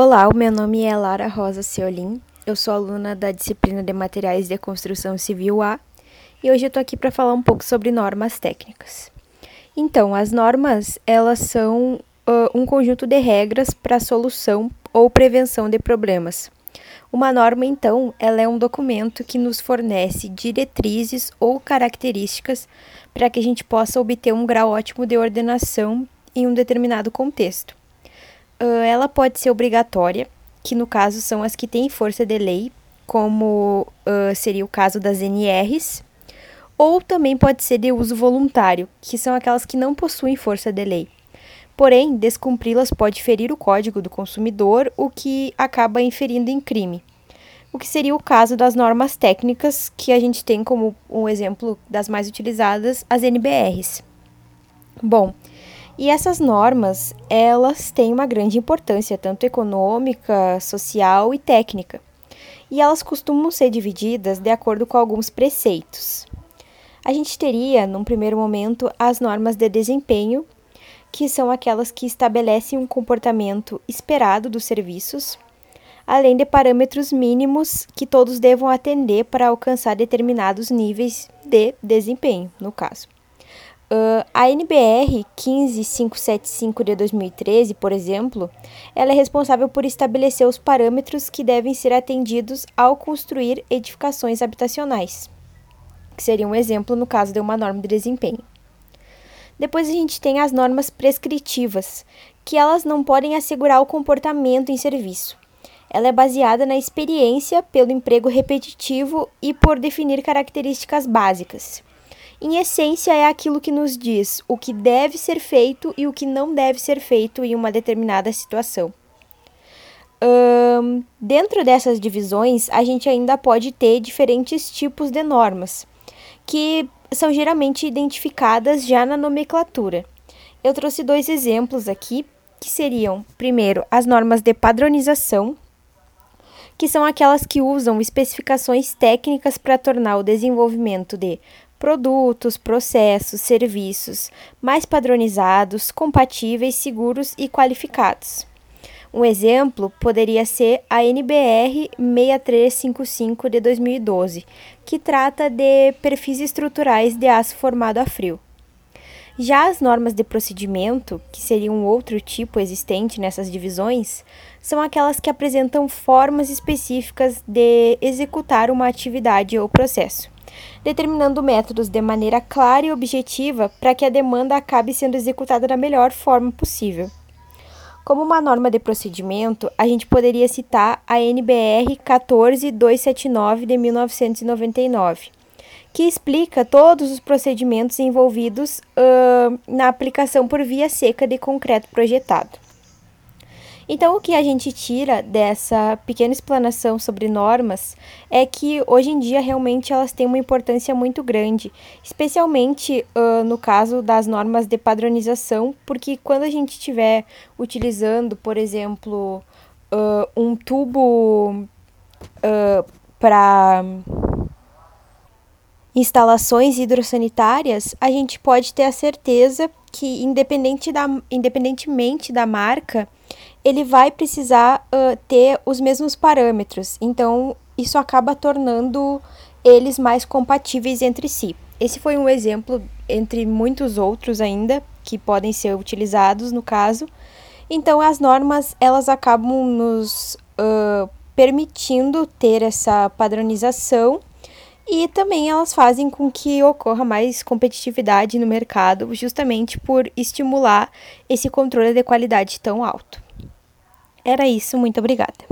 Olá, o meu nome é Lara Rosa Ceolim, eu sou aluna da disciplina de Materiais de Construção Civil A e hoje eu tô aqui para falar um pouco sobre normas técnicas. Então, as normas, elas são uh, um conjunto de regras para solução ou prevenção de problemas. Uma norma, então, ela é um documento que nos fornece diretrizes ou características para que a gente possa obter um grau ótimo de ordenação em um determinado contexto. Ela pode ser obrigatória, que no caso são as que têm força de lei, como uh, seria o caso das NRs, ou também pode ser de uso voluntário, que são aquelas que não possuem força de lei. Porém, descumpri-las pode ferir o Código do Consumidor, o que acaba inferindo em crime. O que seria o caso das normas técnicas, que a gente tem como um exemplo das mais utilizadas, as NBRs. Bom, e essas normas, elas têm uma grande importância, tanto econômica, social e técnica. E elas costumam ser divididas de acordo com alguns preceitos. A gente teria, num primeiro momento, as normas de desempenho, que são aquelas que estabelecem um comportamento esperado dos serviços, além de parâmetros mínimos que todos devam atender para alcançar determinados níveis de desempenho, no caso. Uh, a NBR 15575 de 2013, por exemplo, ela é responsável por estabelecer os parâmetros que devem ser atendidos ao construir edificações habitacionais, que seria um exemplo no caso de uma norma de desempenho. Depois a gente tem as normas prescritivas, que elas não podem assegurar o comportamento em serviço. Ela é baseada na experiência pelo emprego repetitivo e por definir características básicas. Em essência, é aquilo que nos diz o que deve ser feito e o que não deve ser feito em uma determinada situação. Dentro dessas divisões, a gente ainda pode ter diferentes tipos de normas, que são geralmente identificadas já na nomenclatura. Eu trouxe dois exemplos aqui, que seriam, primeiro, as normas de padronização, que são aquelas que usam especificações técnicas para tornar o desenvolvimento de produtos, processos, serviços mais padronizados, compatíveis, seguros e qualificados. Um exemplo poderia ser a NBR 6355 de 2012, que trata de perfis estruturais de aço formado a frio. Já as normas de procedimento, que seriam outro tipo existente nessas divisões, são aquelas que apresentam formas específicas de executar uma atividade ou processo determinando métodos de maneira clara e objetiva para que a demanda acabe sendo executada da melhor forma possível. Como uma norma de procedimento, a gente poderia citar a NBR 14279 de 1999, que explica todos os procedimentos envolvidos uh, na aplicação por via seca de concreto projetado. Então, o que a gente tira dessa pequena explanação sobre normas é que hoje em dia realmente elas têm uma importância muito grande, especialmente uh, no caso das normas de padronização, porque quando a gente estiver utilizando, por exemplo, uh, um tubo uh, para instalações hidrossanitárias, a gente pode ter a certeza que, independente da, independentemente da marca, ele vai precisar uh, ter os mesmos parâmetros. Então, isso acaba tornando eles mais compatíveis entre si. Esse foi um exemplo entre muitos outros ainda que podem ser utilizados no caso. Então, as normas elas acabam nos uh, permitindo ter essa padronização e também elas fazem com que ocorra mais competitividade no mercado, justamente por estimular esse controle de qualidade tão alto. Era isso, muito obrigada.